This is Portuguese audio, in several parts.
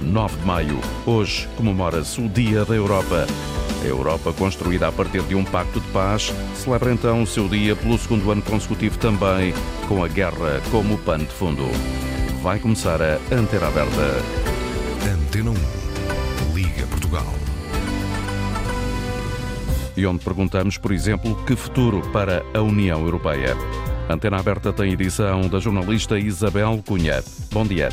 9 de maio. Hoje comemora-se o Dia da Europa. A Europa, construída a partir de um pacto de paz, celebra então o seu dia pelo segundo ano consecutivo também, com a guerra como pano de fundo. Vai começar a Antena Aberta. Antena 1. Liga Portugal. E onde perguntamos, por exemplo, que futuro para a União Europeia. Antena Aberta tem edição da jornalista Isabel Cunha. Bom dia.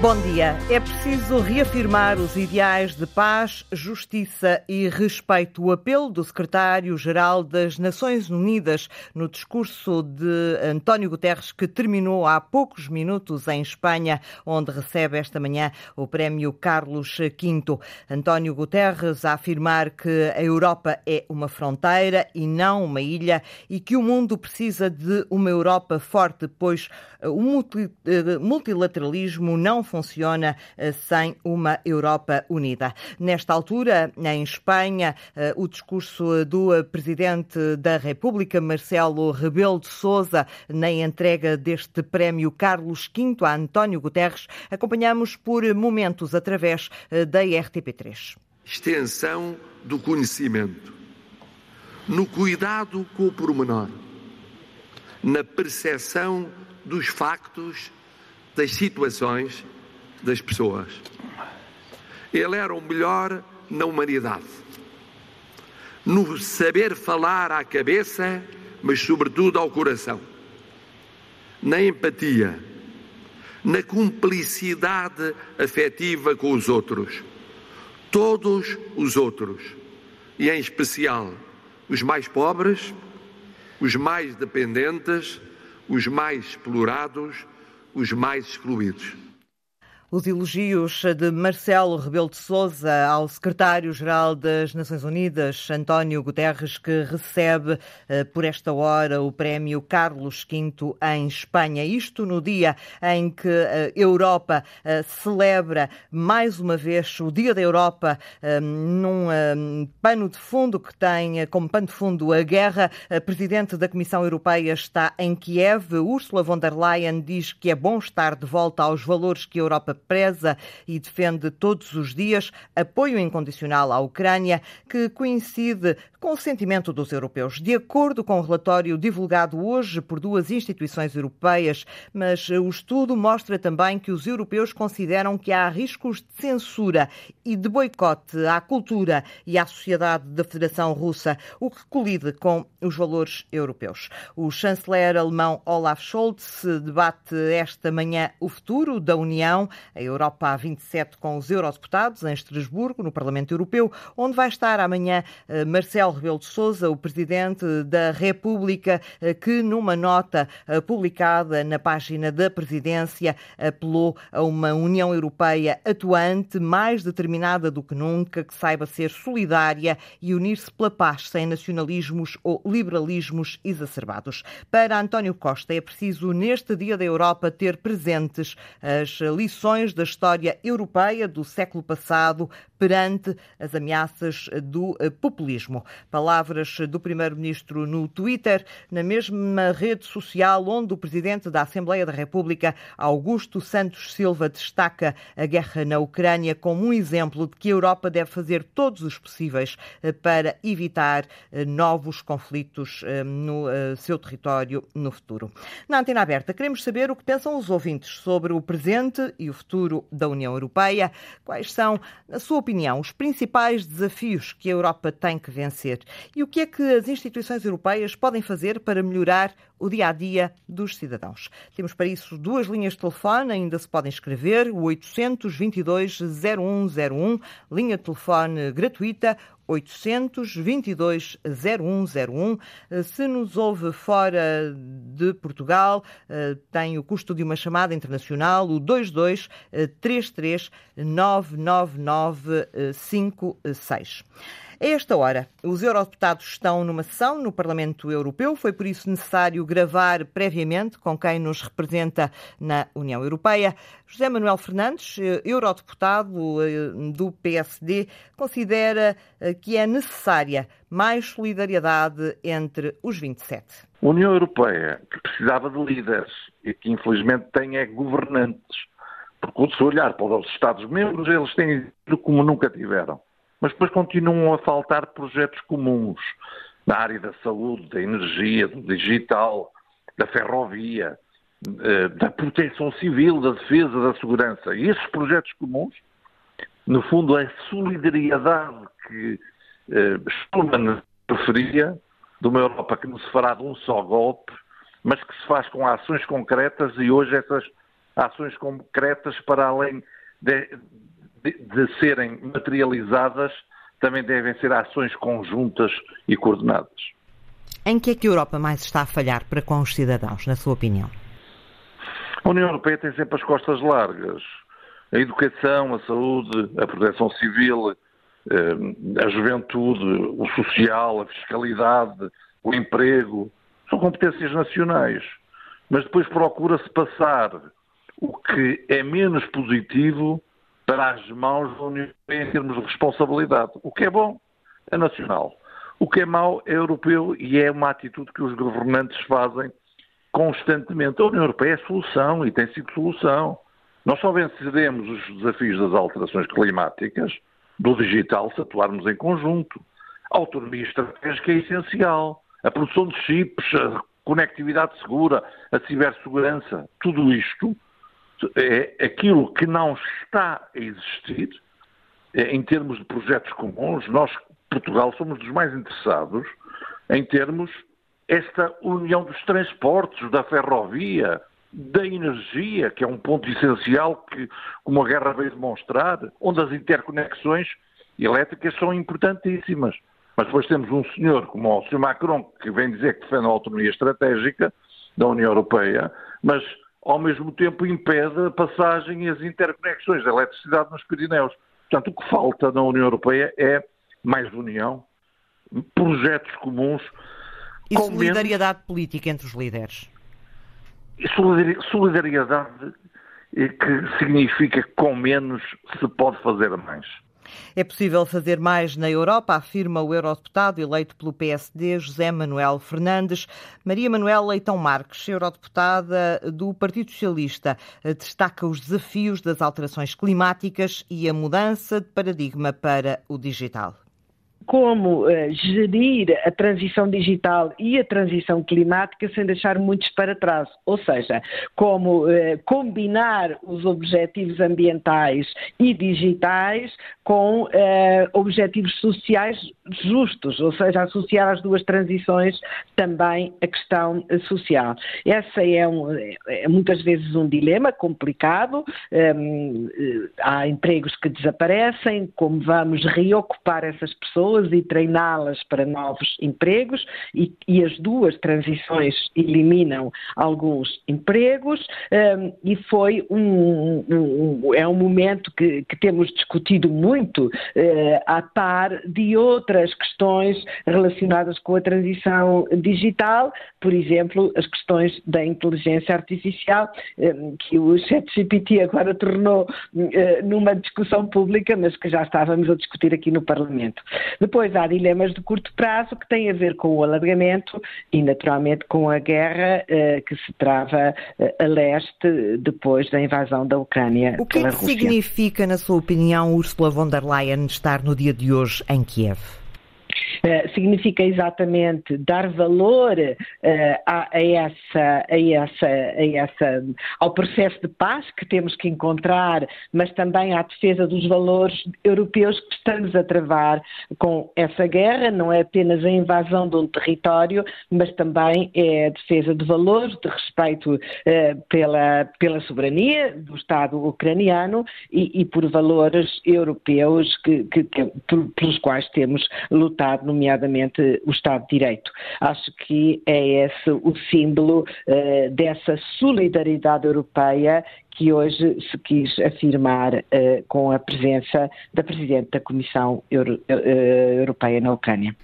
Bom dia. É preciso reafirmar os ideais de paz, justiça e respeito. O apelo do secretário-geral das Nações Unidas no discurso de António Guterres, que terminou há poucos minutos em Espanha, onde recebe esta manhã o prémio Carlos V. António Guterres a afirmar que a Europa é uma fronteira e não uma ilha e que o mundo precisa de uma Europa forte, pois o eh, multilateralismo não funciona eh, sem uma Europa unida. Nesta altura, em Espanha, eh, o discurso do Presidente da República, Marcelo Rebelo de Sousa, na entrega deste prémio Carlos V a António Guterres, acompanhamos por momentos através da RTP3. Extensão do conhecimento, no cuidado com o pormenor, na percepção dos factos, das situações, das pessoas. Ele era o melhor na humanidade. No saber falar à cabeça, mas sobretudo ao coração. Na empatia, na cumplicidade afetiva com os outros. Todos os outros. E em especial os mais pobres, os mais dependentes, os mais explorados, os mais excluídos. Os elogios de Marcelo Rebelo de Sousa ao secretário-geral das Nações Unidas, António Guterres, que recebe eh, por esta hora o prémio Carlos V em Espanha. Isto no dia em que a Europa eh, celebra mais uma vez o Dia da Europa eh, num pano de fundo que tem como pano de fundo a guerra. A presidente da Comissão Europeia está em Kiev. Ursula von der Leyen diz que é bom estar de volta aos valores que a Europa preza e defende todos os dias apoio incondicional à Ucrânia, que coincide com o sentimento dos europeus. De acordo com o relatório divulgado hoje por duas instituições europeias, mas o estudo mostra também que os europeus consideram que há riscos de censura e de boicote à cultura e à sociedade da Federação Russa, o que colide com os valores europeus. O chanceler alemão Olaf Scholz debate esta manhã o futuro da União, a Europa a 27 com os eurodeputados em Estrasburgo, no Parlamento Europeu, onde vai estar amanhã eh, Marcelo Rebelo de Sousa, o Presidente da República, eh, que numa nota eh, publicada na página da Presidência apelou a uma União Europeia atuante, mais determinada do que nunca, que saiba ser solidária e unir-se pela paz, sem nacionalismos ou liberalismos exacerbados. Para António Costa, é preciso, neste Dia da Europa, ter presentes as lições da história europeia do século passado perante as ameaças do eh, populismo. Palavras do Primeiro-Ministro no Twitter, na mesma rede social onde o Presidente da Assembleia da República, Augusto Santos Silva, destaca a guerra na Ucrânia como um exemplo de que a Europa deve fazer todos os possíveis eh, para evitar eh, novos conflitos no seu território no futuro. Na antena aberta, queremos saber o que pensam os ouvintes sobre o presente e o futuro da União Europeia. Quais são, na sua opinião, os principais desafios que a Europa tem que vencer? E o que é que as instituições europeias podem fazer para melhorar o dia a dia dos cidadãos? Temos para isso duas linhas de telefone, ainda se podem escrever: o 822 0101, linha de telefone gratuita, 822 0101. Se nos ouve fora de Portugal, eh, tem o custo de uma chamada internacional, o 22 33 99956. A esta hora, os eurodeputados estão numa sessão no Parlamento Europeu. Foi por isso necessário gravar previamente com quem nos representa na União Europeia. José Manuel Fernandes, eh, eurodeputado eh, do PSD, considera eh, que é necessária mais solidariedade entre os 27. A União Europeia, que precisava de líderes e que infelizmente tem é governantes Porque se olhar para os Estados-membros, eles têm como nunca tiveram. Mas depois continuam a faltar projetos comuns na área da saúde, da energia, do digital, da ferrovia, eh, da proteção civil, da defesa, da segurança. E esses projetos comuns, no fundo, é a solidariedade que eh, Schuman preferia de uma Europa que não se fará de um só golpe, mas que se faz com ações concretas e hoje essas ações concretas, para além de, de, de serem materializadas, também devem ser ações conjuntas e coordenadas. Em que é que a Europa mais está a falhar para com os cidadãos, na sua opinião? A União Europeia tem sempre as costas largas. A educação, a saúde, a proteção civil, eh, a juventude, o social, a fiscalidade, o emprego, são competências nacionais. Mas depois procura-se passar o que é menos positivo para as mãos da União Europeia em termos de responsabilidade. O que é bom é nacional. O que é mau é europeu e é uma atitude que os governantes fazem constantemente. A União Europeia é solução e tem sido solução. Nós só venceremos os desafios das alterações climáticas do digital se atuarmos em conjunto. A autonomia estratégica é essencial. A produção de chips, a conectividade segura, a cibersegurança, tudo isto é aquilo que não está a existir é, em termos de projetos comuns. Nós, Portugal, somos dos mais interessados em termos esta união dos transportes, da ferrovia, da energia, que é um ponto essencial que, como a guerra veio demonstrar, onde as interconexões elétricas são importantíssimas. Mas depois temos um senhor como o Sr. Macron, que vem dizer que defende a autonomia estratégica da União Europeia, mas ao mesmo tempo impede a passagem e as interconexões da eletricidade nos Pirineus. Portanto, o que falta na União Europeia é mais união, projetos comuns e solidariedade menos... política entre os líderes? Solidariedade que significa que com menos se pode fazer mais. É possível fazer mais na Europa, afirma o eurodeputado eleito pelo PSD, José Manuel Fernandes. Maria Manuel Leitão Marques, eurodeputada do Partido Socialista, destaca os desafios das alterações climáticas e a mudança de paradigma para o digital como uh, gerir a transição digital e a transição climática sem deixar muitos para trás. Ou seja, como uh, combinar os objetivos ambientais e digitais com uh, objetivos sociais justos, ou seja, associar às duas transições também a questão social. Essa é, um, é muitas vezes um dilema complicado. Um, ehm, há empregos que desaparecem, como vamos reocupar essas pessoas pessoas e treiná-las para novos empregos e, e, as duas transições eliminam alguns empregos um, e foi um, um, é um momento que, que temos discutido muito uh, a par de outras questões relacionadas com a transição digital, por exemplo, as questões da inteligência artificial, um, que o ChatGPT agora tornou uh, numa discussão pública, mas que já estávamos a discutir aqui no Parlamento. Depois há dilemas de curto prazo que têm a ver com o alargamento e, naturalmente, com a guerra uh, que se trava uh, a leste depois da invasão da Ucrânia. O que, é que significa, na sua opinião, Ursula von der Leyen estar no dia de hoje em Kiev? Eh, significa exatamente dar valor uh, a, a, essa, a, essa, a essa, ao processo de paz que temos que encontrar, mas também à defesa dos valores europeus que estamos a travar com essa guerra. Não é apenas a invasão de um território, mas também é a defesa de valores, de respeito uh, pela, pela soberania do Estado ucraniano e, e por valores europeus que, que, que, pelos quais temos lutado nomeadamente o Estado de Direito. Acho que é esse o símbolo uh, dessa solidariedade europeia que hoje se quis afirmar uh, com a presença da Presidente da Comissão Euro, uh, Europeia na Ucrânia.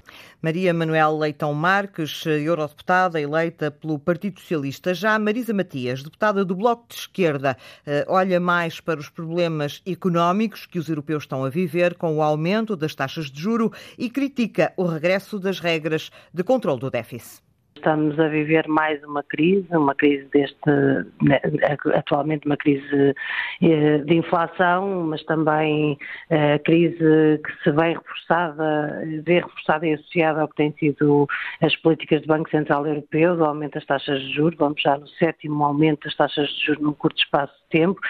Maria Manuel Leitão Marques, eurodeputada eleita pelo Partido Socialista. Já Marisa Matias, deputada do Bloco de Esquerda, uh, olha mais para os problemas económicos que os europeus estão a viver com o aumento das taxas de juro e critica o regresso das regras de controle do déficit. Estamos a viver mais uma crise, uma crise deste, né, atualmente uma crise eh, de inflação, mas também a eh, crise que se vem reforçada, vê reforçada e associada ao que tem sido as políticas do Banco Central Europeu, do aumento das taxas de juros, vamos já no sétimo aumento das taxas de juros num curto espaço de tempo,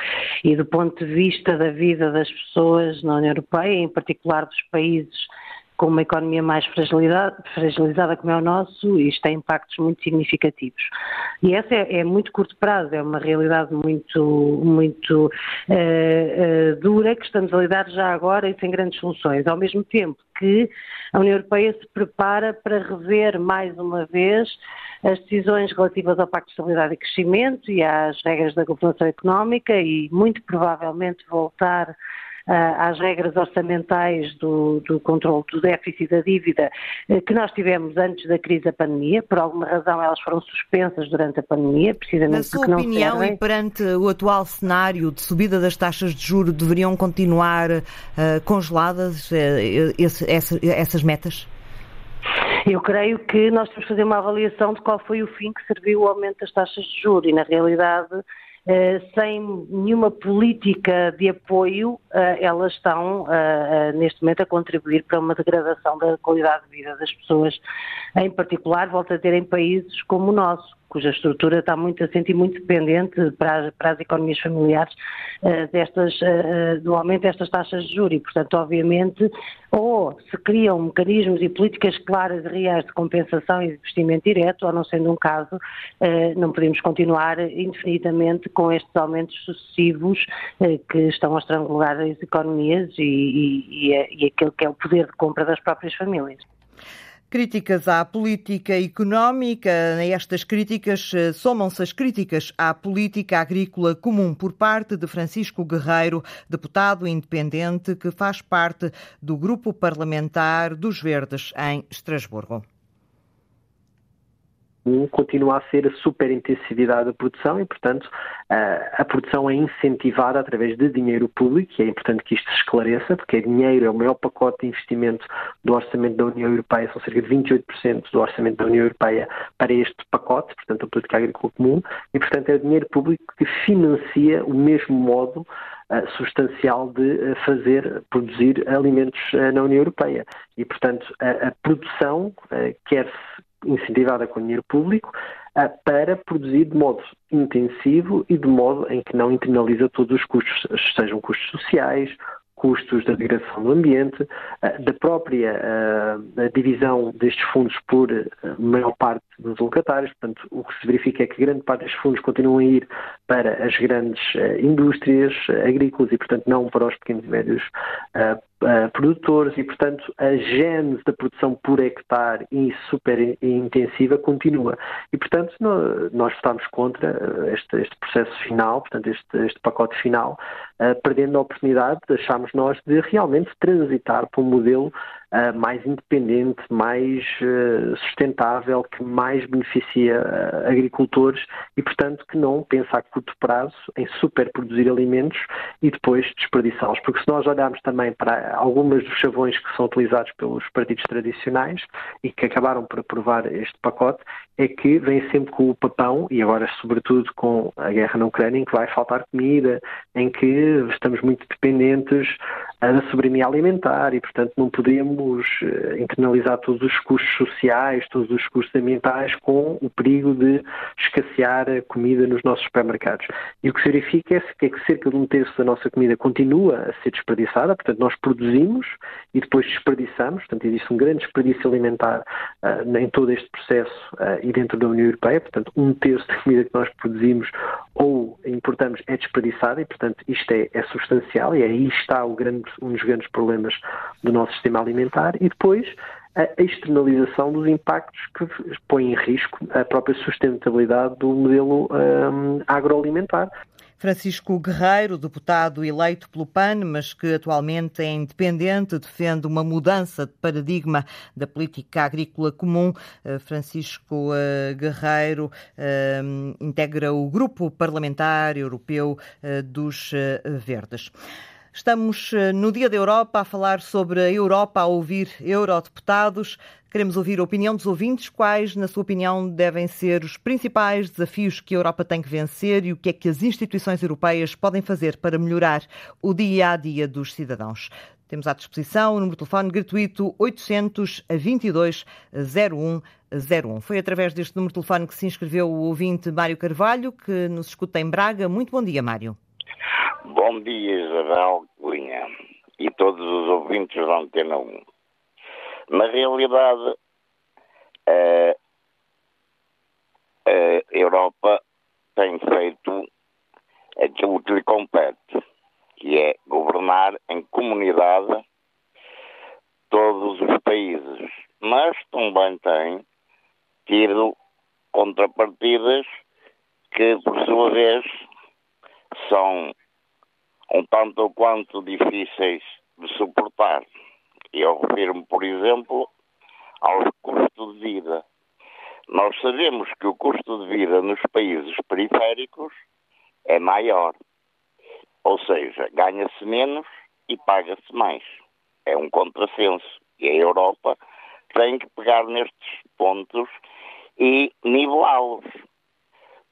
e do ponto de vista da vida das pessoas na União Europeia, em particular dos países com uma economia mais fragilizada como é o nosso, isto tem impactos muito significativos. E essa é, é muito curto prazo, é uma realidade muito, muito uh, uh, dura que estamos a lidar já agora e sem grandes soluções. Ao mesmo tempo que a União Europeia se prepara para rever mais uma vez as decisões relativas ao Pacto de Estabilidade e Crescimento e às regras da governação económica e muito provavelmente voltar às regras orçamentais do, do controle do déficit da dívida eh, que nós tivemos antes da crise da pandemia. Por alguma razão elas foram suspensas durante a pandemia, precisamente Na sua porque opinião, não servem. e perante o atual cenário de subida das taxas de juro, deveriam continuar uh, congeladas uh, esse, essa, essas metas? Eu creio que nós temos que fazer uma avaliação de qual foi o fim que serviu o aumento das taxas de juros e, na realidade, sem nenhuma política de apoio, eh, elas estão eh, neste momento a contribuir para uma degradação da qualidade de vida das pessoas, em particular, volto a ter em países como o nosso cuja estrutura está muito assente e muito dependente para as, para as economias familiares uh, destas, uh, do aumento destas taxas de juros. E, portanto, obviamente, ou se criam mecanismos e políticas claras e reais de compensação e de investimento direto, ou não sendo um caso, uh, não podemos continuar indefinidamente com estes aumentos sucessivos que estão a estrangular as economias e, e, e, e aquele que é o poder de compra das próprias famílias. Críticas à política económica. A estas críticas eh, somam-se as críticas à política agrícola comum por parte de Francisco Guerreiro, deputado independente que faz parte do grupo parlamentar dos Verdes em Estrasburgo continua a ser a superintensividade da produção e, portanto, a produção é incentivada através de dinheiro público e é importante que isto se esclareça, porque dinheiro é o maior pacote de investimento do orçamento da União Europeia, são cerca de 28% do orçamento da União Europeia para este pacote, portanto, a política agrícola comum, e, portanto, é o dinheiro público que financia o mesmo modo Uh, substancial de uh, fazer, produzir alimentos uh, na União Europeia. E, portanto, a, a produção quer-se incentivada com dinheiro público uh, para produzir de modo intensivo e de modo em que não internaliza todos os custos, sejam custos sociais, custos da degradação do ambiente, ah, da própria uh, divisão destes fundos por maior parte dos locatários. Portanto, o que se verifica é que grande parte destes fundos continuam a ir para as grandes indústrias agrícolas e, portanto, não para os pequenos e médios uh, produtores e, portanto, a gênese da produção por hectare e super intensiva continua. E, portanto, nós votámos contra este, este, processo final, portanto, este, este pacote final, uh, perdendo a oportunidade, achámos nós, de realmente transitar para um modelo uh, mais independente, mais uh, sustentável, que mais beneficia uh, agricultores e, portanto, que não pensa a curto prazo em superproduzir alimentos e depois desperdiçá-los. Porque se nós olharmos também para algumas dos chavões que são utilizados pelos partidos tradicionais e que acabaram por aprovar este pacote, é que vem sempre com o papão, e agora sobretudo com a guerra na Ucrânia, em que vai faltar comida, em que estamos muito dependentes da soberania alimentar e, portanto, não podemos eh, internalizar todos os custos sociais, todos os custos ambientais com o perigo de escassear a comida nos nossos supermercados. E o que se verifica é que cerca de um terço da nossa comida continua a ser desperdiçada, portanto, nós produzimos e depois desperdiçamos, portanto, existe um grande desperdício alimentar uh, em todo este processo uh, e dentro da União Europeia, portanto, um terço da comida que nós produzimos ou importamos é desperdiçada e, portanto, isto é, é substancial e aí está grande um dos grandes problemas do nosso sistema alimentar, e depois a externalização dos impactos que põem em risco a própria sustentabilidade do modelo um, agroalimentar. Francisco Guerreiro, deputado eleito pelo PAN, mas que atualmente é independente, defende uma mudança de paradigma da política agrícola comum. Eh, Francisco eh, Guerreiro eh, integra o grupo parlamentar europeu dos Verdes. Estamos eh, no Dia da Europa a falar sobre a Europa, a ouvir eurodeputados. Queremos ouvir a opinião dos ouvintes. Quais, na sua opinião, devem ser os principais desafios que a Europa tem que vencer e o que é que as instituições europeias podem fazer para melhorar o dia a dia dos cidadãos? Temos à disposição o número de telefone gratuito 822 0101. Foi através deste número de telefone que se inscreveu o ouvinte Mário Carvalho, que nos escuta em Braga. Muito bom dia, Mário. Bom dia, Isabel Linha e todos os ouvintes da Antena 1. Na realidade, a, a Europa tem feito aquilo que lhe compete, que é governar em comunidade todos os países, mas também tem tido contrapartidas que, por sua vez, são um tanto ou quanto difíceis de suportar. Eu refiro-me, por exemplo, ao custo de vida. Nós sabemos que o custo de vida nos países periféricos é maior. Ou seja, ganha-se menos e paga-se mais. É um contrassenso. E a Europa tem que pegar nestes pontos e nivelá-los.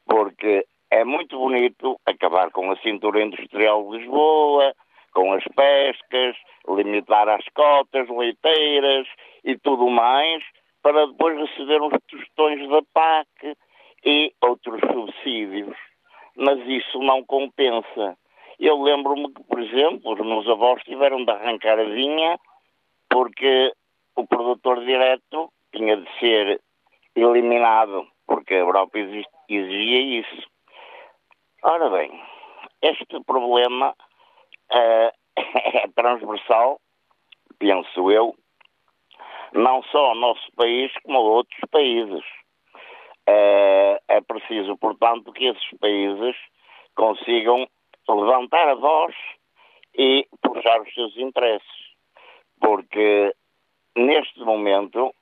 Porque é muito bonito acabar com a cintura industrial de Lisboa, com as pescas, limitar as cotas leiteiras e tudo mais, para depois receber uns tostões da PAC e outros subsídios. Mas isso não compensa. Eu lembro-me que, por exemplo, os meus avós tiveram de arrancar a vinha porque o produtor direto tinha de ser eliminado, porque a Europa exigia isso. Ora bem, este problema uh, é transversal, penso eu, não só ao nosso país, como a outros países. Uh, é preciso, portanto, que esses países consigam levantar a voz e puxar os seus interesses. Porque neste momento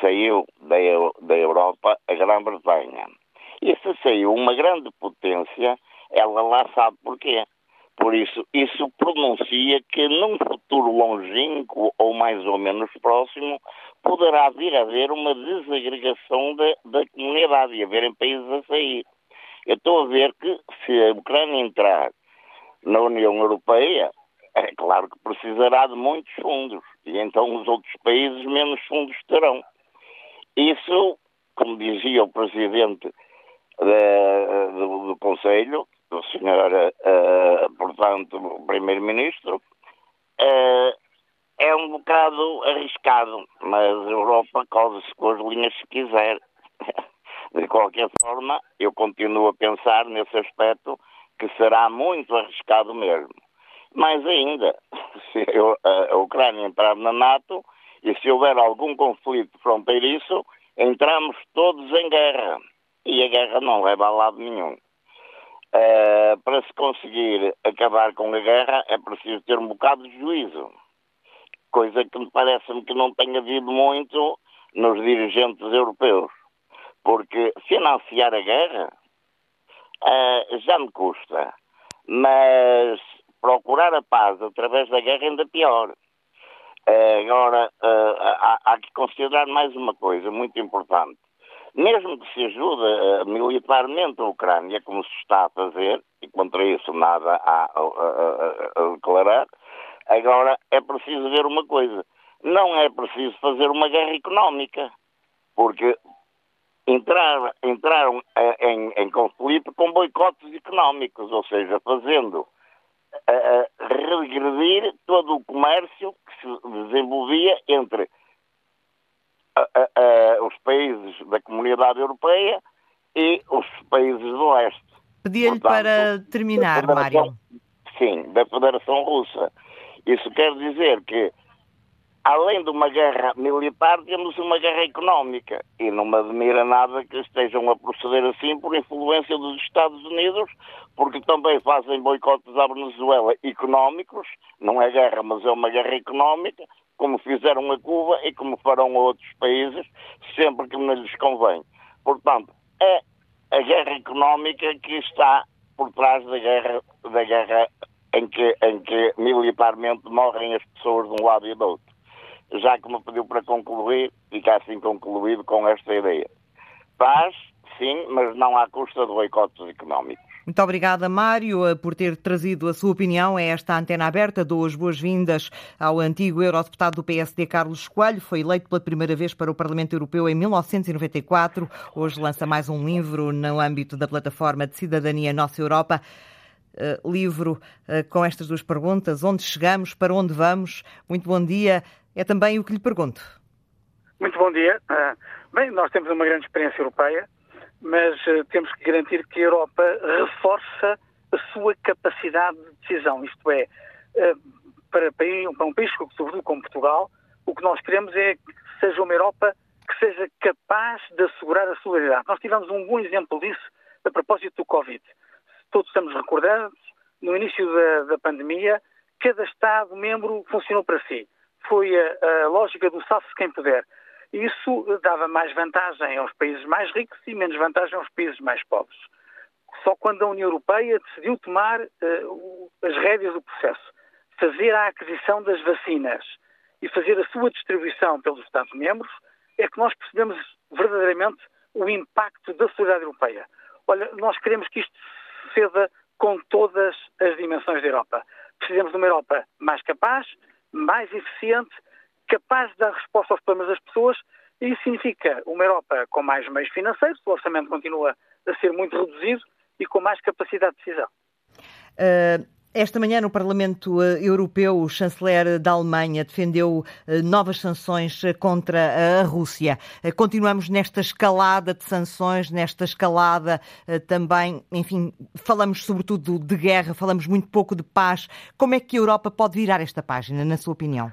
saiu da, da Europa a Grã-Bretanha e se saiu uma grande potência, ela lá sabe porquê. Por isso, isso pronuncia que num futuro longínquo ou mais ou menos próximo, poderá vir a haver uma desagregação da, da comunidade e haverem países a sair. Eu estou a ver que se a Ucrânia entrar na União Europeia, é claro que precisará de muitos fundos e então os outros países menos fundos terão. Isso, como dizia o Presidente da, do, do, Conselho, do senhor, uh, portanto, Primeiro-Ministro, uh, é um bocado arriscado, mas a Europa cose-se com as linhas se quiser. De qualquer forma, eu continuo a pensar nesse aspecto que será muito arriscado mesmo. Mais ainda, se a Ucrânia entrar na NATO e se houver algum conflito fronteiriço, entramos todos em guerra e a guerra não leva a lado nenhum. Uh, para se conseguir acabar com a guerra é preciso ter um bocado de juízo, coisa que me parece-me que não tem havido muito nos dirigentes europeus, porque financiar a guerra uh, já me custa, mas procurar a paz através da guerra ainda pior. Uh, agora, há, há que considerar mais uma coisa muito importante mesmo que se ajude uh, militarmente a Ucrânia, como se está a fazer, e contra isso nada há a, a, a, declarar, agora é preciso ver uma coisa. Não é preciso fazer uma guerra económica, porque entrar, entraram uh, em, em, conflito com boicotes económicos, ou seja, fazendo uh, regredir todo o comércio que se desenvolvia entre os países da comunidade europeia e os países do leste. Pedia-lhe para terminar, Mário. Sim, da Federação Russa. Isso quer dizer que, além de uma guerra militar, temos uma guerra económica. E não me admira nada que estejam a proceder assim por influência dos Estados Unidos, porque também fazem boicotes à Venezuela económicos. Não é guerra, mas é uma guerra económica como fizeram a Cuba e como farão a outros países, sempre que lhes convém. Portanto, é a guerra económica que está por trás da guerra, da guerra em que, em que militarmente morrem as pessoas de um lado e do outro. Já que me pediu para concluir, fica assim concluído com esta ideia. Paz, sim, mas não à custa de boicotes económicos. Muito obrigada, Mário, eh, por ter trazido a sua opinião a esta antena aberta. Dou as boas-vindas ao antigo eurodeputado do PSD, Carlos Coelho. Foi eleito pela primeira vez para o Parlamento Europeu em 1994. Hoje lança mais um livro no âmbito da plataforma de cidadania Nossa Europa. Uh, livro uh, com estas duas perguntas: onde chegamos, para onde vamos? Muito bom dia. É também o que lhe pergunto. Muito bom dia. Bem, nós temos uma grande experiência europeia mas uh, temos que garantir que a Europa reforça a sua capacidade de decisão. Isto é, uh, para, um país, sobretudo como Portugal, o que nós queremos é que seja uma Europa que seja capaz de assegurar a solidariedade. Nós tivemos um bom exemplo disso a propósito do Covid. Todos estamos recordados, no início da, da pandemia, cada Estado-membro funcionou para si. Foi a, a lógica do salve-se quem puder. Isso dava mais vantagem aos países mais ricos e menos vantagem aos países mais pobres. Só quando a União Europeia decidiu tomar uh, as rédeas do processo, fazer a aquisição das vacinas e fazer a sua distribuição pelos Estados-membros, é que nós percebemos verdadeiramente o impacto da sociedade europeia. Olha, nós queremos que isto suceda com todas as dimensões da Europa. Precisamos de uma Europa mais capaz, mais eficiente capaz de dar resposta aos problemas das pessoas, e isso significa uma Europa com mais meios financeiros, o orçamento continua a ser muito reduzido e com mais capacidade de decisão. Uh... Esta manhã, no Parlamento eh, Europeu, o chanceler da Alemanha defendeu eh, novas sanções contra a Rússia. Continuamos nesta escalada de sanções, nesta escalada também, enfim, falamos sobretudo de guerra, falamos muito pouco de paz. Como é que a Europa pode virar esta página, na sua opinião?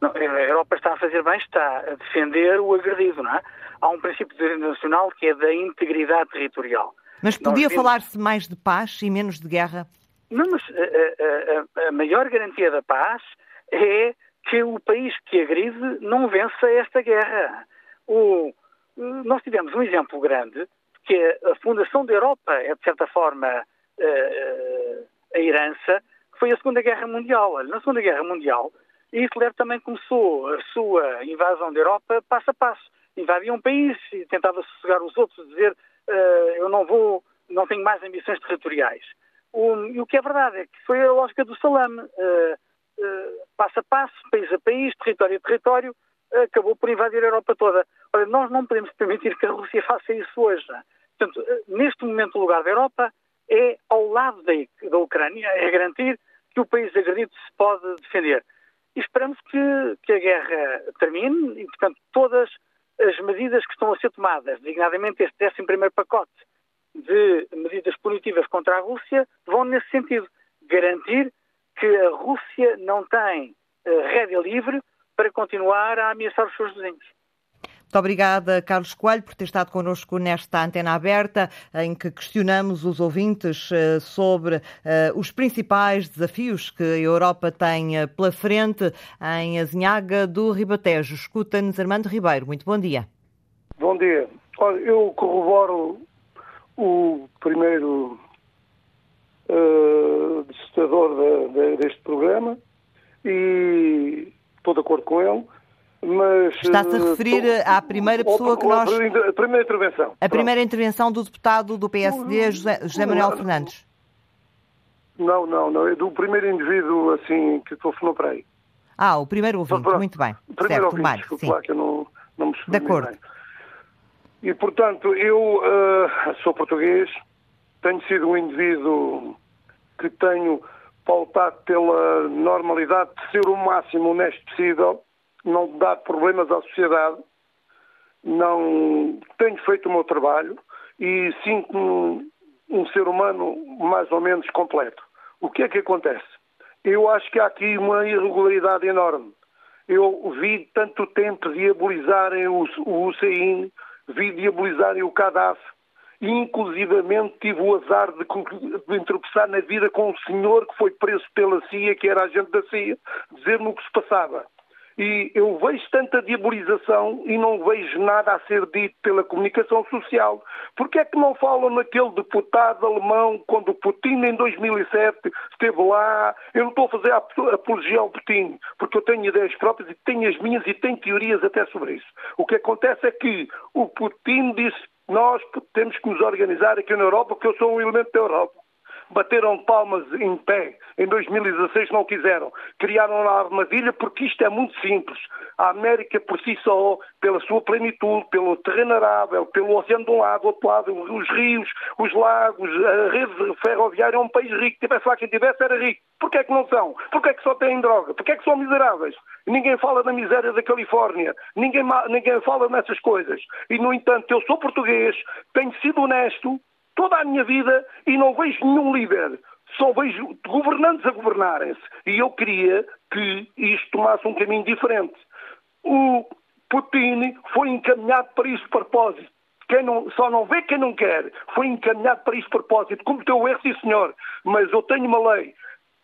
Não, a Europa está a fazer bem, está a defender o agredido, não é? Há um princípio internacional que é da integridade territorial. Mas podia vimos... falar-se mais de paz e menos de guerra? Não, mas a, a, a, maior garantia da paz é que o país que agride não vença esta guerra. O, nós tivemos um exemplo grande, que é a fundação da Europa é, de certa forma, a, a herança, que foi a Segunda Guerra Mundial. Na Segunda Guerra Mundial, Hitler também começou a sua invasão da Europa passo a passo. Invadia um país e tentava sossegar os outros, dizer uh, eu não vou, não tenho mais ambições territoriais. E o que é verdade é que foi a lógica do salame. Uh, uh, passo a passo, país a país, território a território, acabou por invadir a Europa toda. Olha, nós não podemos permitir que a Rússia faça isso hoje. Portanto, neste momento o lugar da Europa é ao lado da, da Ucrânia, é garantir que o país agredido se pode defender e esperamos que, que a guerra termine e, portanto, todas as medidas que estão a ser tomadas, designadamente este 11 pacote de medidas punitivas contra a Rússia, vão nesse sentido. Garantir que a Rússia não tem uh, rédea livre para continuar a ameaçar os seus vizinhos. Muito obrigada, Carlos Coelho, por ter estado connosco nesta antena aberta, em que questionamos os ouvintes eh, sobre uh, os principais desafios que a Europa tem eh, pela frente em Azinhaga do Ribatejo. Escuta-nos Armando Ribeiro. Muito bom dia. Bom dia. Olha, eu corroboro o primeiro uh, de, de, deste programa e estou de acordo com ele mas... Está-se a referir tô, à primeira pessoa que nós... A primeira intervenção. A primeira intervenção do deputado do PSD, José, José Manuel Fernandes. Não, não, não. É do primeiro indivíduo, assim, que telefonou para aí. Ah, o primeiro ouvinte, Pronto, muito bem. Primeiro certo, ouvinte, Mário, sim. Lá, que eu não, não me De acordo. Bem. E, portanto, eu uh, sou português, tenho sido um indivíduo que tenho pautado pela normalidade de ser o máximo honesto possível não dar problemas à sociedade, não tenho feito o meu trabalho e sinto-me um, ser humano mais ou menos completo. O que é que acontece? Eu acho que há aqui uma irregularidade enorme. Eu vi tanto tempo diabolizarem o, o vi diabolizarem o Gaddafi, e inclusivamente tive o azar de, de interpretar na vida com um senhor que foi preso pela CIA, que era agente da CIA, dizer-me o que se passava. E eu vejo tanta diabolização e não vejo nada a ser dito pela comunicação social. Porquê é que não falam naquele deputado alemão quando Putin em 2007 esteve lá? Eu não estou a fazer apologia ao Putin, porque eu tenho ideias próprias e tenho as minhas e tenho teorias até sobre isso. O que acontece é que o Putin disse nós temos que nos organizar aqui na Europa, porque eu sou um elemento da Europa bateram palmas em pé. Em 2016 não quiseram. Criaram a armadilha porque isto é muito simples. A América por si só, pela sua plenitude, pelo terreno arável, pelo oceano de um lado, do outro lado, os rios, os lagos, a rede ferroviária é um país rico. Tivesse lá quem tivesse, era rico. Porquê é que não são? Porquê é que só têm droga? Porquê é que são miseráveis? Ninguém fala da miséria da Califórnia. Ninguém, ninguém fala nessas coisas. E, no entanto, eu sou português, tenho sido honesto, toda a minha vida e não vejo nenhum líder. Só vejo governantes a governarem-se. E eu queria que isto tomasse um caminho diferente. O Putin foi encaminhado para este propósito. Quem não, só não vê quem não quer. Foi encaminhado para este propósito. Cometeu erro, sim senhor. Mas eu tenho uma lei.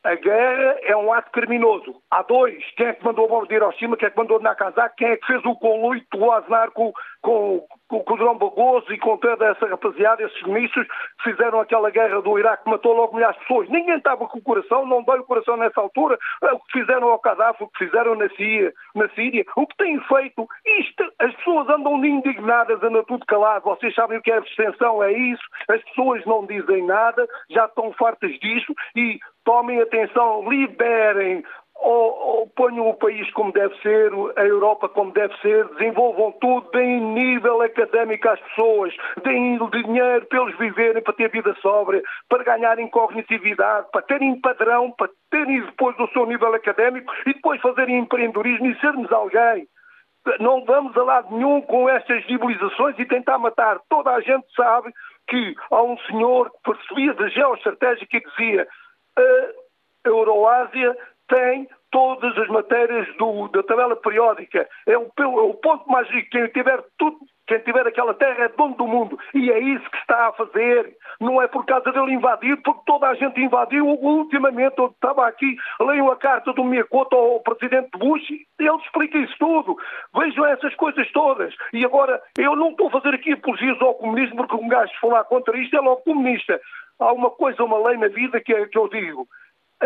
A guerra é um ato criminoso. Há dois. Quem é que mandou a bomba de Hiroshima? Quem é que mandou Nagasaki? Quem é que fez o conluito do Aznar com, com, com, com o Drão Bagoso e com toda essa rapaziada, esses mísseis que fizeram aquela guerra do Iraque que matou logo milhares de pessoas? Ninguém estava com o coração, não deu o coração nessa altura. É o que fizeram ao Gaddafi, o que fizeram na Síria, na Síria. O que têm feito, isto, as pessoas andam indignadas, andam tudo calado. Vocês sabem o que é abstenção, é isso. As pessoas não dizem nada, já estão fartas disso e tomem atenção, liberem ou, ou, ponham o país como deve ser, a Europa como deve ser, desenvolvam tudo, deem nível académico às pessoas, deem dinheiro para eles viverem, para ter vida sóbria, para ganharem cognitividade, para terem padrão, para terem depois o seu nível académico e depois fazerem empreendedorismo e sermos alguém. Não vamos a lado nenhum com estas civilizações e tentar matar. Toda a gente sabe que há um senhor que percebia da geoestratégia que dizia a Euroásia tem todas as matérias do, da tabela periódica. É o, é o, ponto mais rico. Quem tiver tudo, quem tiver aquela terra é dono do mundo. E é isso que está a fazer. Não é por causa dele invadir, porque toda a gente invadiu. Ultimamente, eu estava aqui, leio a carta do Miyakoto ao presidente Bush, ele explica isso tudo. Vejam essas coisas todas. E agora, eu não estou a fazer aqui apologias ao comunismo, porque um gajo falar contra isto é logo comunista. Há uma coisa, uma lei na vida que, é, que eu digo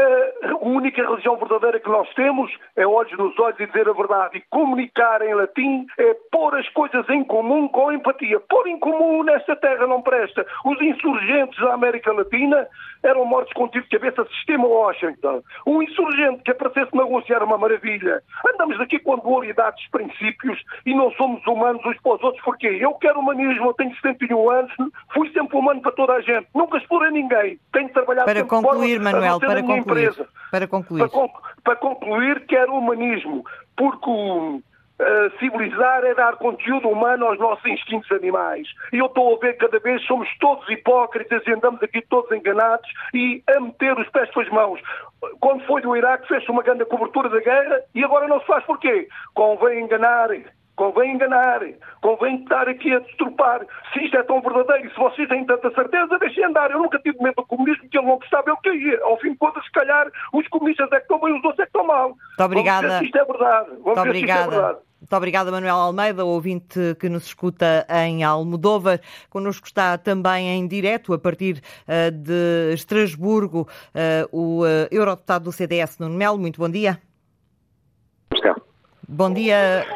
a única religião verdadeira que nós temos é olhos nos olhos e dizer a verdade. E comunicar em latim é pôr as coisas em comum com empatia. Pôr em comum nesta terra não presta. Os insurgentes da América Latina eram mortos com tiro de cabeça sistema Washington. Um insurgente que aparecesse na Rússia era uma maravilha. Andamos aqui com dualidades de princípios e não somos humanos uns para os outros. Porquê? Eu quero humanismo, eu tenho 71 anos, fui sempre humano para toda a gente. Nunca explorei ninguém. Tenho trabalhado para concluir, Manuel, para concluir empresa. Para concluir. Para, para concluir, quero humanismo, porque uh, civilizar é dar conteúdo humano aos nossos instintos animais. E eu estou a ver cada vez somos todos hipócritas e andamos aqui todos enganados e a meter os pés pelas mãos. Quando foi do Iraque, fez uma grande cobertura da guerra e agora não se faz porquê? Convém enganar convém enganar, convém estar aqui a destrupar. Se isto é tão verdadeiro se vocês têm tanta certeza, deixem andar. Eu nunca tive medo do comunismo, que ele não gostava, ele caía. Ao fim de contas, se calhar, os comunistas é que estão bem, os outros é que estão mal. Muito obrigada. Vamos ver se isto é verdade. Vamos Muito ver obrigada. se isto é verdade. Muito obrigada, Manuel Almeida, ouvinte que nos escuta em Almodóvar. Connosco está também em direto, a partir uh, de Estrasburgo, uh, o uh, eurodeputado do CDS, Nuno Melo. Muito bom dia. Bom dia.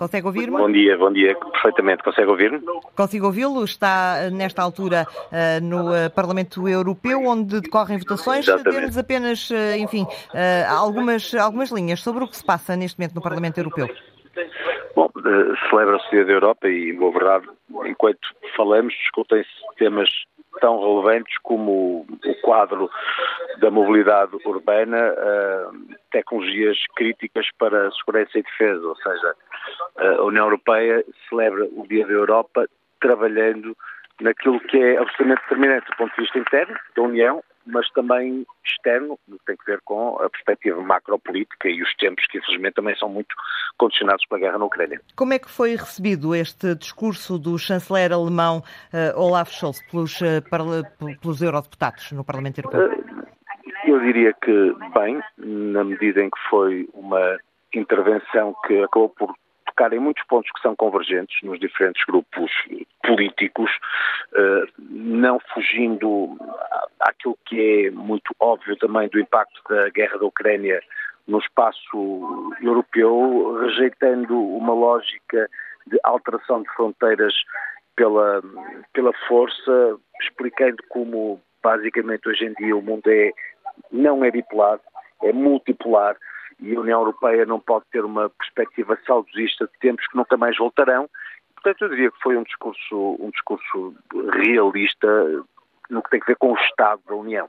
Consegue ouvir-me? Bom dia, bom dia, perfeitamente. Consegue ouvir-me? Consigo ouvi-lo. Está, nesta altura, uh, no uh, Parlamento Europeu, onde decorrem votações. Temos apenas, enfim, algumas, algumas linhas sobre o que se passa neste momento no Parlamento Europeu. Bom, celebra-se o Dia da Europa e, boa verdade, enquanto falamos, discutem-se temas tão relevantes como o quadro da mobilidade urbana, tecnologias críticas para a segurança e defesa, ou seja, a União Europeia celebra o Dia da Europa trabalhando naquilo que é absolutamente determinante do ponto de vista interno da União, mas também externo, que tem que ver com a perspectiva macropolítica e os tempos que, infelizmente, também são muito condicionados pela guerra na Ucrânia. Como é que foi recebido este discurso do chanceler alemão uh, Olaf Scholz pelos, para, pelos eurodeputados no Parlamento Europeu? Uh, eu diria que bem, na medida em que foi uma intervenção que acabou por tocar em muitos pontos que são convergentes nos diferentes grupos políticos, eh, não fugindo àquilo que é muito óbvio também do impacto da guerra da Ucrânia no espaço europeu, rejeitando uma lógica de alteração de fronteiras pela, pela força, explicando como basicamente hoje em dia o mundo é, não é bipolar, é multipolar e a União Europeia não pode ter uma perspectiva saudosista de tempos que nunca mais voltarão. Portanto, eu diria que foi um discurso, um discurso realista no que tem a ver com o Estado da União.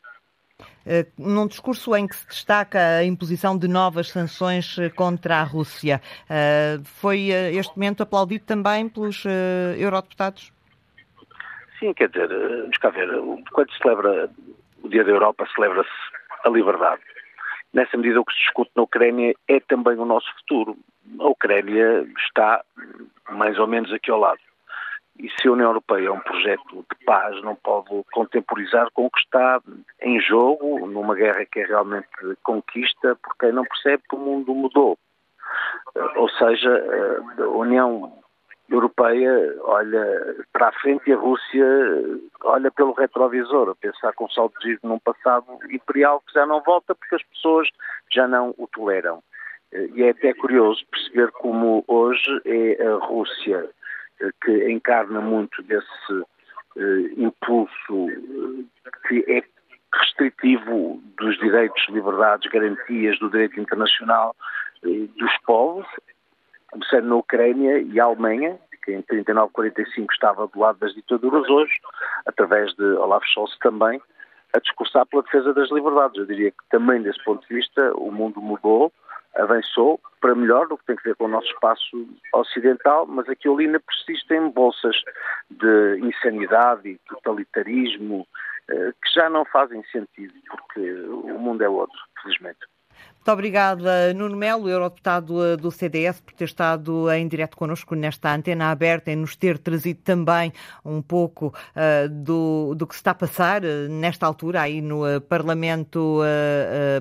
Uh, num discurso em que se destaca a imposição de novas sanções eh, contra a Rússia, uh, foi este momento aplaudido também pelos eurodeputados? Sim, quer dizer, vamos cá ver, quando se celebra o Dia da Europa, celebra-se a liberdade nessa medida o que se discute na Ucrânia é também o nosso futuro. A Ucrânia está mais ou menos aqui ao lado. E se a União Europeia é um projeto de paz, não pode contemporizar com o que está em jogo numa guerra que é realmente conquista, porque não percebe que o mundo mudou. Ou seja, a União Europeia olha para a frente e a Rússia olha pelo retrovisor, a pensar com saudosismo num passado imperial que já não volta porque as pessoas já não o toleram. E é até curioso perceber como hoje é a Rússia que encarna muito desse eh, impulso eh, que é restritivo dos direitos, liberdades, garantias do direito internacional eh, dos povos, começando na Ucrânia e a Alemanha, que em 39-45 estava do lado das ditaduras, hoje, através de Olaf Scholz também, a discursar pela defesa das liberdades. Eu diria que também desse ponto de vista o mundo mudou, avançou para melhor no que tem a ver com o nosso espaço ocidental, mas aqui ali ainda persistem bolsas de insanidade e totalitarismo eh, que já não fazem sentido, porque o mundo é outro, felizmente. Muito obrigada, Nuno Melo, eurodeputado eh, do CDS, por ter estado em direto connosco nesta antena aberta e nos ter trazido também um pouco uh, do, do que se está a passar uh, nesta altura aí no uh, Parlamento,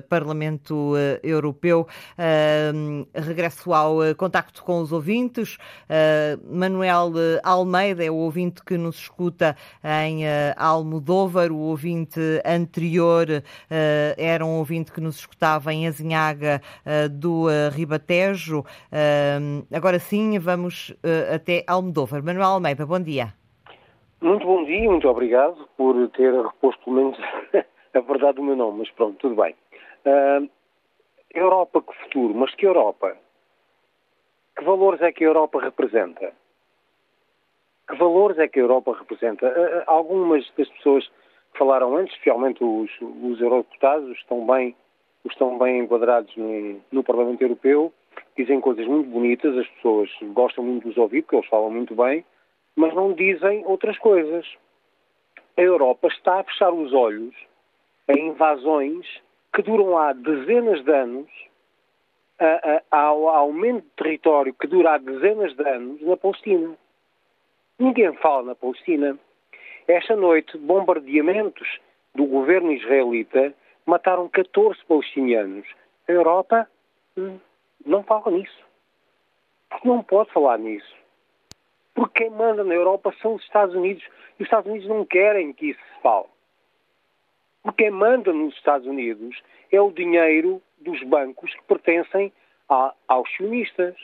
Parlamento Europeu. regresso ao contacto com os ouvintes. Manuel Almeida é o ouvinte que nos escuta em Almodóvar. O ouvinte anterior era um ouvinte que nos escutava em Azinha Azinhaga uh, do uh, Ribatejo. Uh, agora sim, vamos até Almodóvar. Manuel Almeida, bom dia. Muito bom dia, muito obrigado por ter reposto pelo menos a verdade do meu nome, mas pronto, tudo bem. Europa, que futuro? Mas que Europa? Que valores é que a Europa representa? Que valores é que a Europa representa? Algumas das pessoas que falaram antes, especialmente os, os eurodeputados, estão bem estão bem enquadrados no, no, Parlamento Europeu, dizem coisas muito bonitas, as pessoas gostam muito de os ouvir, porque eles falam muito bem, mas não dizem outras coisas. A Europa está a fechar os olhos a invasões que duram há dezenas de anos, a, a, ao aumento de território que dura há dezenas de anos na Palestina. Ninguém fala na Palestina. Esta noite, bombardeamentos do governo israelita mataram 14 palestinianos. A Europa hum, não fala nisso. Porque não pode falar nisso. Porque quem manda na Europa são os Estados Unidos. E os Estados Unidos não querem que isso se fale. Porque quem manda nos Estados Unidos é o dinheiro dos bancos que pertencem a, aos sionistas.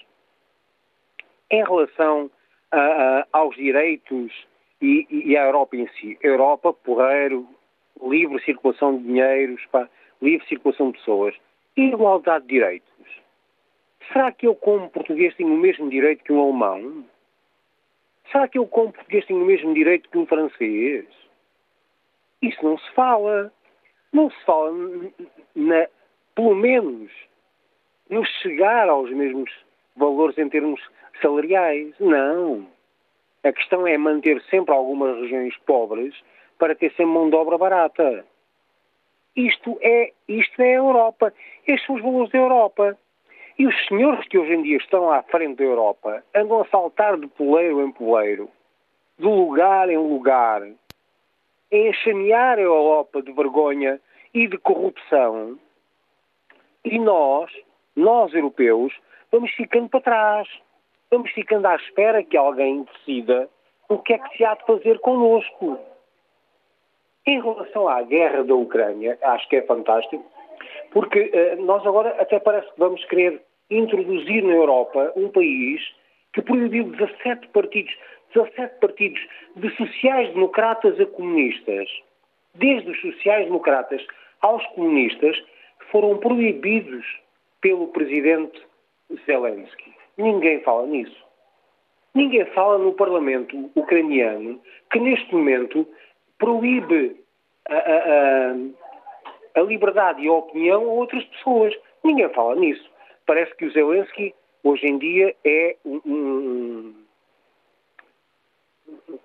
Em relação a, a, aos direitos e, e, à Europa em si, Europa, porreiro, livre circulação de dinheiros, pá, livre circulação de pessoas, igualdade de direitos. Será que eu, como português, tenho o mesmo direito que um alemão? Será que eu, como português, tenho o mesmo direito que um francês? Isso não se fala. Não se fala, na, pelo menos, no chegar aos mesmos valores em termos salariais. Não. A questão é manter sempre algumas regiões pobres para ter sempre mão de obra barata. Isto é, isto é a Europa. Estes são os valores da Europa. E os senhores que hoje em dia estão à frente da Europa andam a saltar de poleiro em poleiro, de lugar em lugar, a enxamear a Europa de vergonha e de corrupção. E nós, nós europeus, vamos ficando para trás. Vamos ficando à espera que alguém decida o que é que se há de fazer connosco. Em relação à guerra da Ucrânia, acho que é fantástico, porque uh, nós agora até parece que vamos querer introduzir na Europa um país que proibiu 17 partidos, 17 partidos de sociais-democratas a comunistas. Desde os sociais-democratas aos comunistas, foram proibidos pelo presidente Zelensky. Ninguém fala nisso. Ninguém fala no Parlamento ucraniano que neste momento proíbe a, a, a, a liberdade e a opinião a outras pessoas. Ninguém fala nisso. Parece que o Zelensky hoje em dia é um, um,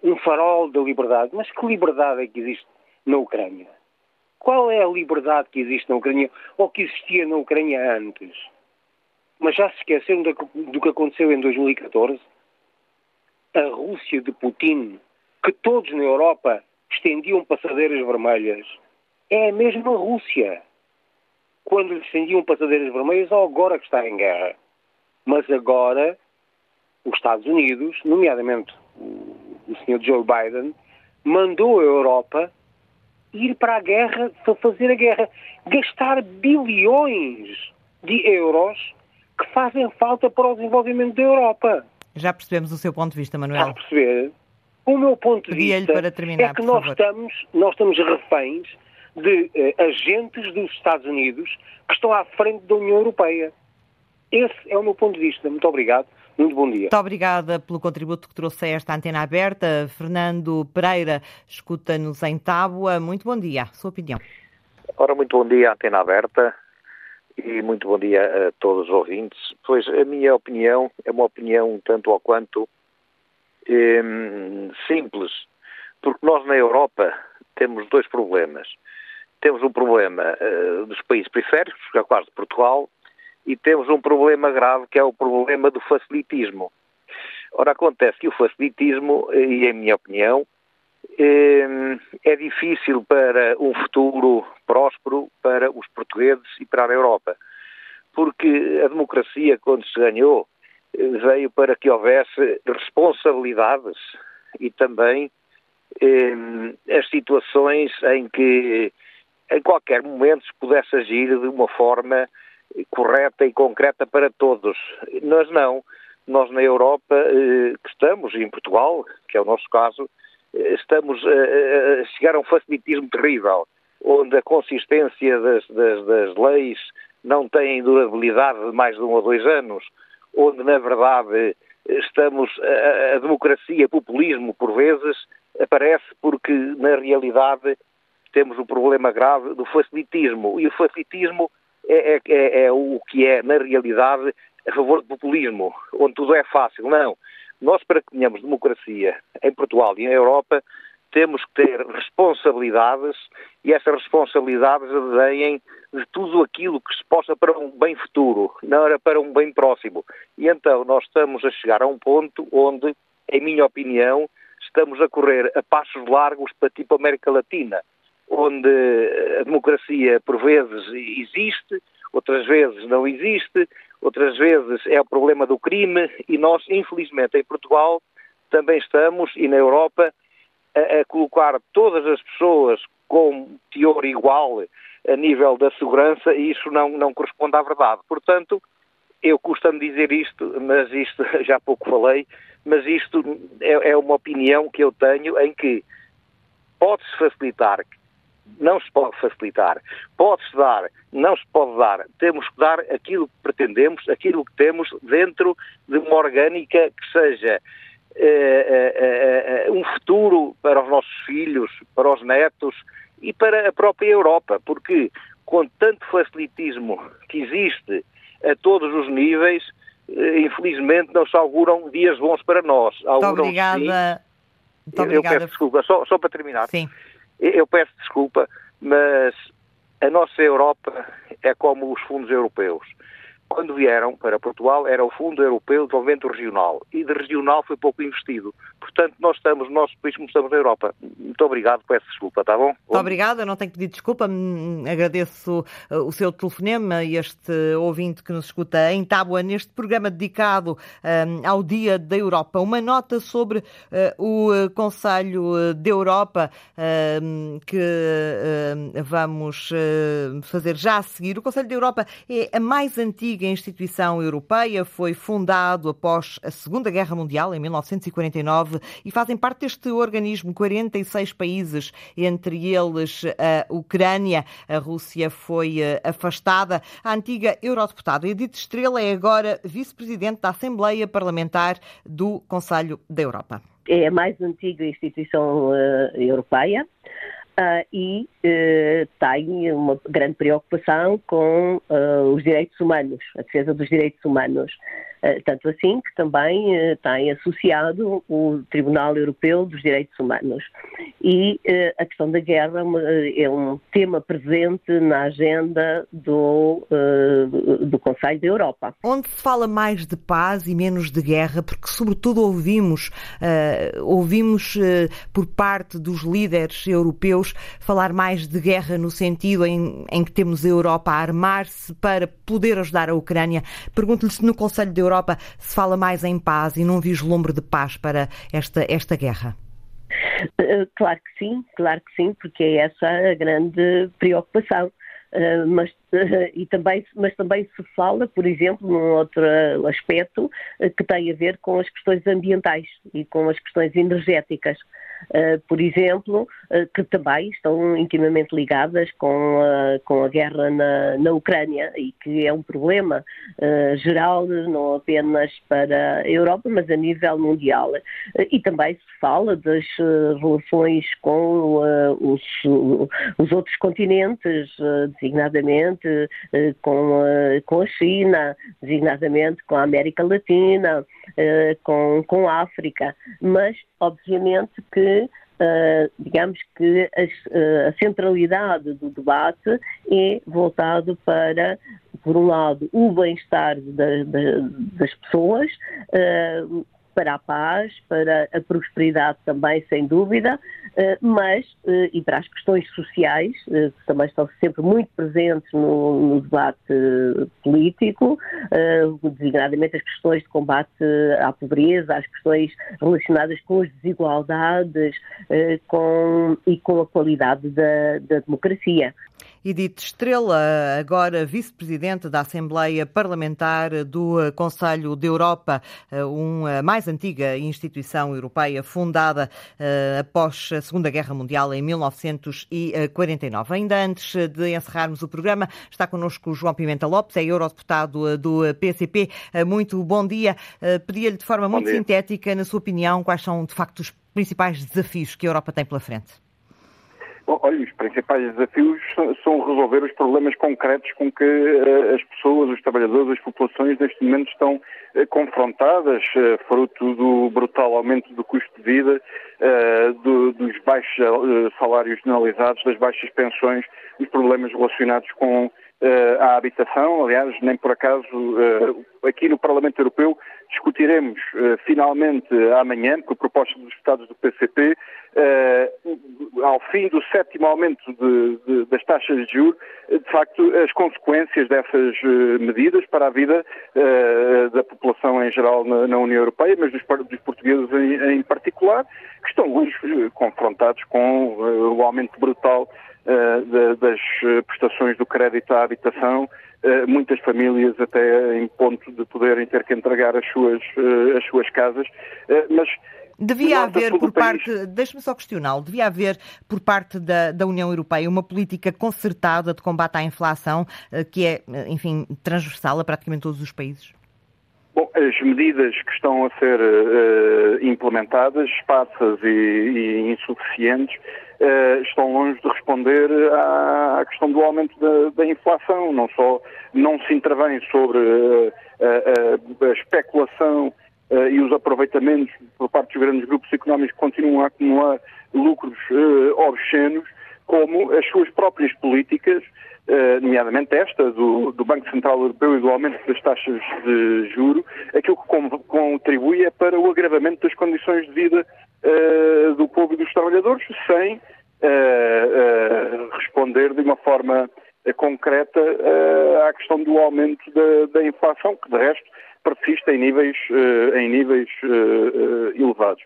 um farol da liberdade. Mas que liberdade é que existe na Ucrânia? Qual é a liberdade que existe na Ucrânia ou que existia na Ucrânia antes? Mas já se esqueceram do que aconteceu em 2014? A Rússia de Putin, que todos na Europa estendiam passadeiras vermelhas, é a mesma Rússia. Quando lhe estendiam passadeiras vermelhas, ou agora que está em guerra. Mas agora, os Estados Unidos, nomeadamente o Sr. Joe Biden, mandou a Europa ir para a guerra, para fazer a guerra, gastar bilhões de euros que fazem falta para o desenvolvimento da Europa. Já percebemos o seu ponto de vista, Manuel. Já perceber. O meu ponto de vista para terminar, é que nós estamos, nós estamos reféns de eh, agentes dos Estados Unidos que estão à frente da União Europeia. Esse é o meu ponto de vista. Muito obrigado. Muito bom dia. Muito obrigada pelo contributo que trouxe a esta antena aberta. Fernando Pereira, escuta-nos em Tábua. Muito bom dia. Sua opinião. Ora, muito bom dia, antena aberta. E muito bom dia a todos os ouvintes. Pois a minha opinião é uma opinião tanto ou quanto hum, simples, porque nós na Europa temos dois problemas. Temos um problema uh, dos países periféricos, que é caso de Portugal, e temos um problema grave que é o problema do facilitismo. Ora, acontece que o facilitismo, e em minha opinião, eh, é difícil para um futuro próspero para os portugueses e para a Europa. Porque a democracia, quando se ganhou, veio para que houvesse responsabilidades e também eh, as situações em que em qualquer momento se pudesse agir de uma forma correta e concreta para todos. Nós não. Nós na Europa, eh, que estamos, em Portugal, que é o nosso caso, eh, estamos a chegar a um facilitismo terrível, onde a consistência das, das, das leis não tem durabilidade de mais de um ou dois anos, onde, na verdade, estamos a, a democracia, populismo, por vezes, aparece porque, na realidade, temos o um problema grave do facilitismo. E o facilitismo é, é, é, é o que é, na realidade, a favor do populismo, onde tudo é fácil. Não. Nós, para que tenhamos democracia em Portugal e na Europa, temos que ter responsabilidades e essas responsabilidades deem de tudo aquilo que se possa para um bem futuro, não era para um bem próximo. E então nós estamos a chegar a um ponto onde, em minha opinião, estamos a correr a passos largos para tipo América Latina onde a democracia por vezes existe, outras vezes não existe, outras vezes é o problema do crime e nós, infelizmente, em Portugal também estamos e na Europa a, a colocar todas as pessoas com teor igual a nível da segurança e isso não, não corresponde à verdade. Portanto, eu custa-me dizer isto, mas isto já pouco falei, mas isto é, é uma opinião que eu tenho em que pode-se facilitar não se pode facilitar. Pode-se dar, não se pode dar. Temos que dar aquilo que pretendemos, aquilo que temos dentro de uma orgânica que seja eh, eh, eh, um futuro para os nossos filhos, para os netos e para a própria Europa, porque com tanto facilitismo que existe a todos os níveis, infelizmente não se auguram dias bons para nós. Auguram, Muito obrigada. Sim, Muito obrigada. Eu peço desculpa, só, só para terminar. Sim. Eu peço desculpa, mas a nossa Europa é como os fundos europeus. Quando vieram para Portugal, era o Fundo Europeu de Desenvolvimento Regional. E de regional foi pouco investido. Portanto, nós estamos, no nosso país, como estamos na Europa. Muito obrigado, peço desculpa, está bom? Muito obrigada, não tenho que pedir desculpa. Hum, agradeço uh, o seu telefonema e este ouvinte que nos escuta em Tábua, neste programa dedicado um, ao Dia da Europa. Uma nota sobre uh, o uh, Conselho da Europa uh, que uh, vamos fazer já a seguir. O Conselho da Europa é a mais antiga instituição europeia, foi fundado após a Segunda Guerra Mundial, em 1949, e fazem parte deste organismo 46 países, entre eles a Ucrânia. A Rússia foi afastada. A antiga eurodeputada Edith Estrela é agora vice-presidente da Assembleia Parlamentar do Conselho da Europa é a mais antiga instituição uh, europeia uh, e uh, tem uma grande preocupação com os direitos humanos, a defesa dos direitos humanos. Eh, tanto assim que também eh, tem associado o Tribunal Europeu dos Direitos Humanos. E eh, a questão da guerra é um tema presente na agenda do, do Conselho da Europa. Onde se fala mais de paz e menos de guerra, porque sobretudo ouvimos, ouvimos por parte dos líderes europeus falar mais de guerra no sentido em, em que temos a Europa a armar-se para poder ajudar a Ucrânia. Pergunto-lhe se no Conselho da Europa Europa se fala mais em paz e num vislumbre de paz para esta, esta guerra? Eh, claro que sim, claro que sim, porque é essa a grande preocupação. Uh, mas, uh, e também, mas também se fala, por exemplo, num outro aspecto que tem a ver com as questões ambientais e com as questões energéticas. Eh, por exemplo, eh, que também estão intimamente ligadas com a, com a guerra na, na Ucrânia e que é um problema geral, não apenas para a Europa, mas a nível mundial. e também se fala das relações com os, os, outros continentes, designadamente com, com a China, designadamente com a América Latina, com, com a África, mas obviamente que Uh, digamos que a, uh, a, centralidade do debate é voltado para, por um lado, o bem-estar das pessoas, uh, para a paz, para a prosperidade também, sem dúvida, eh, mas, eh, e para as questões sociais, eh, que também estão sempre muito presentes no, no debate político, designadamente as questões de combate à pobreza, as questões relacionadas com as desigualdades com, e com a qualidade da, da democracia. Edith Estrela, agora vice-presidente da Assembleia Parlamentar do Conselho da Europa, uma mais antiga instituição europeia fundada eh, após a Segunda Guerra Mundial em 1949. Ainda antes de encerrarmos o programa, está connosco João Pimenta Lopes, é eurodeputado do PCP. Eh, muito bom dia. Eh, pedia-lhe de forma muito sintética, na sua opinião, quais são de facto os principais desafios que a Europa tem pela frente? Olha, os principais desafios são resolver os problemas concretos com que uh, as pessoas, os trabalhadores, as populações neste momento estão uh, confrontadas, uh, fruto do brutal aumento do custo de vida, do, dos baixos salários generalizados, das baixas pensões, os problemas relacionados com a habitação. Aliás, nem por acaso aqui no Parlamento Europeu discutiremos finalmente amanhã, por proposta dos Estados do PCP, uh, ao fim do sétimo aumento de, de, das taxas de juros, de facto, as consequências dessas uh, medidas para a vida uh, da população em geral na, na, União Europeia, mas dos, dos portugueses em, em, particular, que estão hoje confrontados com o aumento brutal das prestações do crédito à habitação, muitas famílias até em ponto de poderem ter que entregar as suas, as suas casas, mas Devia haver por parte, deixe-me só questioná-lo, devia haver por parte da, da, União Europeia uma política concertada de combate à inflação eh, que é, eh, enfim, transversal a praticamente todos os países? Bom, as medidas que estão a ser uh, implementadas, esparsas e, e insuficientes, estão longe de responder à, questão do aumento da, da, inflação. Não só não se intervém sobre uh, a, a, especulação e os aproveitamentos por parte dos grandes grupos económicos que continuam a acumular lucros obscenos, como as suas próprias políticas nomeadamente esta do, do, Banco Central Europeu e do aumento das taxas de juro, aquilo que contribui é para o agravamento das condições de vida do povo e dos trabalhadores, sem responder de uma forma concreta à questão do aumento da, da inflação, que de resto persiste em níveis, em níveis elevados.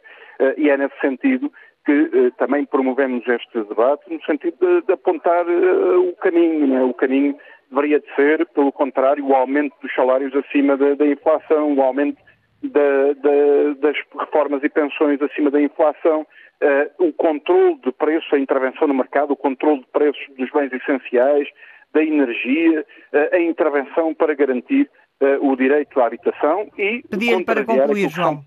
E é nesse sentido que também promovemos este debate no sentido de, de apontar o caminho. Né? O caminho deveria de ser, pelo contrário, o aumento dos salários acima da, da inflação, o aumento da, da, das reformas e pensões acima da inflação, eh, o controle de preços, a intervenção no mercado, o controle de preços dos bens essenciais, da energia, a intervenção para garantir o direito à habitação e... Pedia para concluir, João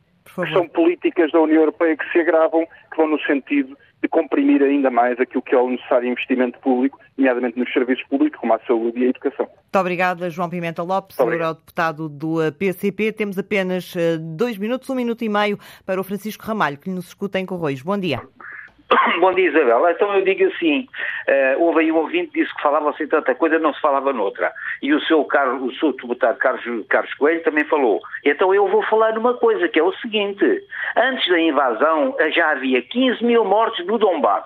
são políticas da União Europeia que se agravam, que vão no sentido de comprimir ainda mais aquilo que é o necessário investimento público, nomeadamente nos serviços públicos, como a saúde e a educação. Muito obrigada, João Pimenta Lopes, eurodeputado do PCP. Temos apenas eh, dois minutos, um minuto e meio para o Francisco Ramalho, que nos escuta em Correios. Bom dia. Bom dia, Isabel. Então eu digo assim, uh, houve aí um ouvinte que disse que falava-se tanta coisa, não se falava noutra. E o seu, Carlos, o seu deputado Carlos, Carlos Coelho também falou. Então eu vou falar numa coisa, que é o seguinte. Antes da invasão já havia 15 mil mortes no Donbass.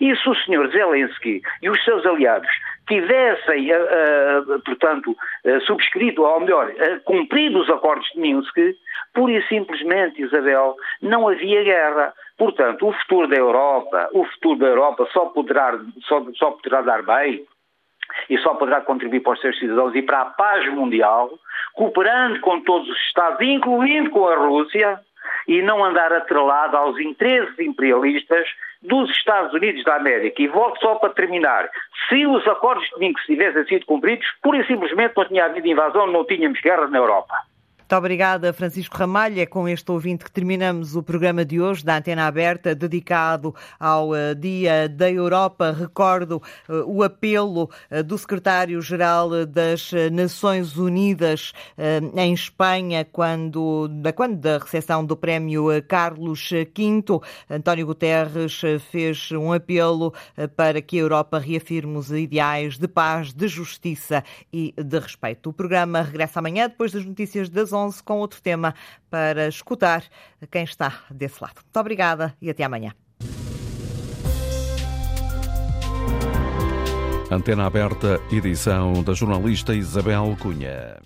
E se o Sr. Zelensky e os seus aliados tivessem, uh, uh, portanto, uh, subscrito, ou melhor, cumprido os acordos de Minsk, pura e simplesmente, Isabel, não havia guerra. Portanto, o futuro da Europa, o futuro da Europa só poderá, só, só poderá dar bem e só poderá contribuir para os seus cidadãos e para a paz mundial, cooperando com todos os Estados, incluindo com a Rússia, e não andar atrelado aos interesses imperialistas dos Estados Unidos da América. E volto só para terminar. Se os acordos de Minsk tivessem sido cumpridos, pura e simplesmente não tinha havido invasão, não tínhamos guerra na Europa. Muito obrigada, Francisco Ramalho. É com este ouvinte que terminamos o programa de hoje da Antena Aberta, dedicado ao uh, Dia da Europa. Recordo uh, o apelo uh, do secretário-geral das Nações Unidas em Espanha, quando quando da recepção do prémio Carlos V. António Guterres fez um apelo para que a Europa reafirme os ideais de paz, de justiça e de respeito. O programa regressa amanhã, depois das notícias das 11 com outro tema para escutar quem está desse lado. Muito obrigada e até amanhã. Antena aberta, edição da jornalista Isabel Cunha.